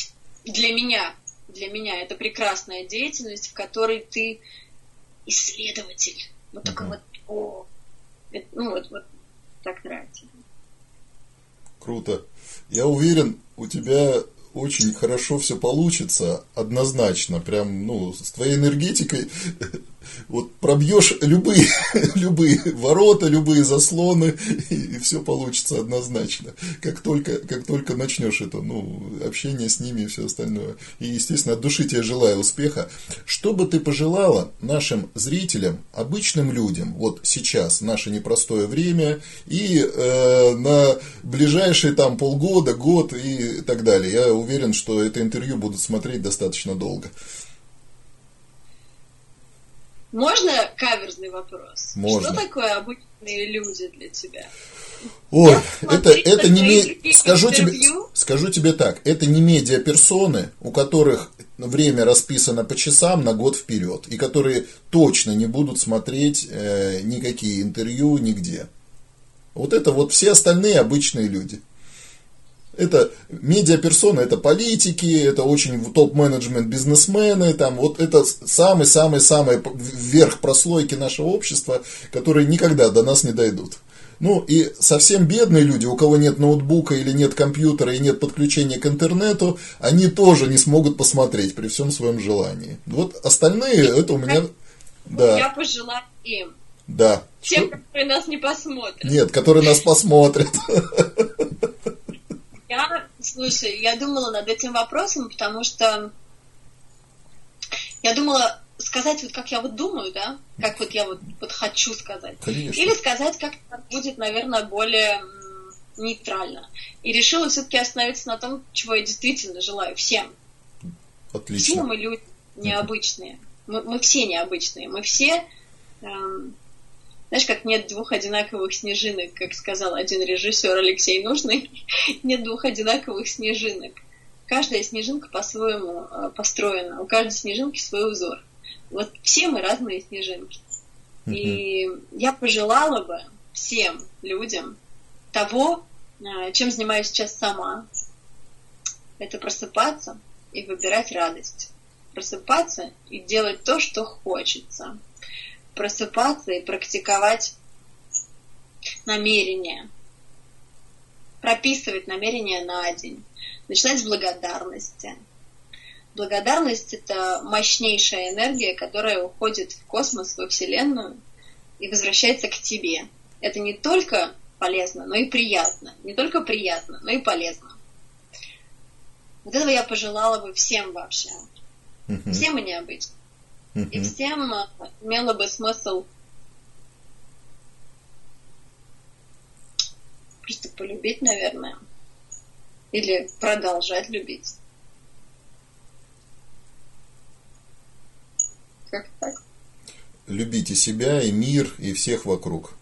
для меня, для меня это прекрасная деятельность, в которой ты исследователь. Вот такой вот, о, ну вот, вот так нравится. Круто. Я уверен, у тебя очень хорошо все получится, однозначно, прям, ну, с твоей энергетикой вот пробьешь любые, любые ворота, любые заслоны, и, и все получится однозначно. Как только, как только начнешь это, ну, общение с ними и все остальное. И, естественно, от души тебе желаю успеха. Что бы ты пожелала нашим зрителям, обычным людям, вот сейчас, наше непростое время, и э, на ближайшие там полгода, год и так далее. Я уверен, что это интервью будут смотреть достаточно долго. Можно каверзный вопрос? Можно. Что такое обычные люди для тебя? Ой, это, это не ме- скажу тебе, скажу тебе так, это не медиаперсоны, у которых время расписано по часам на год вперед, и которые точно не будут смотреть э, никакие интервью нигде. Вот это вот все остальные обычные люди. Это медиаперсоны, это политики, это очень топ-менеджмент бизнесмены, там вот это самый-самый-самый вверх прослойки нашего общества, которые никогда до нас не дойдут. Ну и совсем бедные люди, у кого нет ноутбука или нет компьютера и нет подключения к интернету, они тоже не смогут посмотреть при всем своем желании. Вот остальные, это у меня... Я Да, пожелаю им. да. Тем, Что? которые нас не посмотрят. Нет, которые нас посмотрят. Я, слушай, я думала над этим вопросом, потому что я думала сказать вот как я вот думаю, да, как вот я вот, вот хочу сказать. Конечно. Или сказать как будет, наверное, более нейтрально. И решила все-таки остановиться на том, чего я действительно желаю всем. Все Отлично. мы люди необычные. Мы, мы все необычные. Мы все, эм, знаешь, как нет двух одинаковых снежинок, как сказал один режиссер Алексей Нужный, нет двух одинаковых снежинок. Каждая снежинка по-своему э, построена, у каждой снежинки свой узор. Вот все мы разные снежинки. И я пожелала бы всем людям того, э, чем занимаюсь сейчас сама. Это просыпаться и выбирать радость. Просыпаться и делать то, что хочется. Просыпаться и практиковать намерения. Прописывать намерения на день. Начинать с благодарности. Благодарность – это мощнейшая энергия, которая уходит в космос, во Вселенную и возвращается к тебе. Это не только полезно, но и приятно. Не только приятно, но и полезно. Вот этого я пожелала бы всем вообще. Мгм. Всем и необычно. И всем э, имело бы смысл просто полюбить, наверное. Или продолжать любить. Как так? Любите себя и мир, и всех вокруг.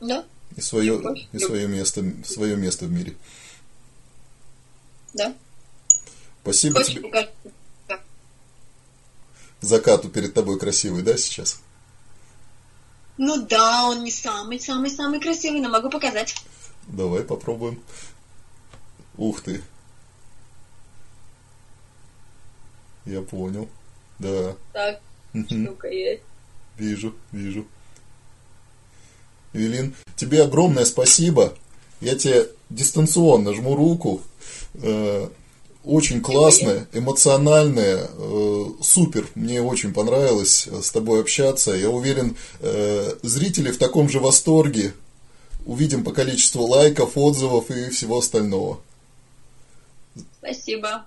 Да, И свое, Любовь. и свое, место, свое место в мире. да. Спасибо Очень тебе. покажу. Закату перед тобой красивый, да, сейчас? Ну да, он не самый-самый-самый красивый, но могу показать. Давай попробуем. Ух ты. Я понял. Да. Так, штука есть. Вижу, вижу. Эвелин, тебе огромное спасибо. Я тебе дистанционно жму руку. Очень классная, эмоциональная, э, супер. Мне очень понравилось э, с тобой общаться. Я уверен, э, зрители в таком же восторге. Увидим по количеству лайков, отзывов и всего остального. Спасибо.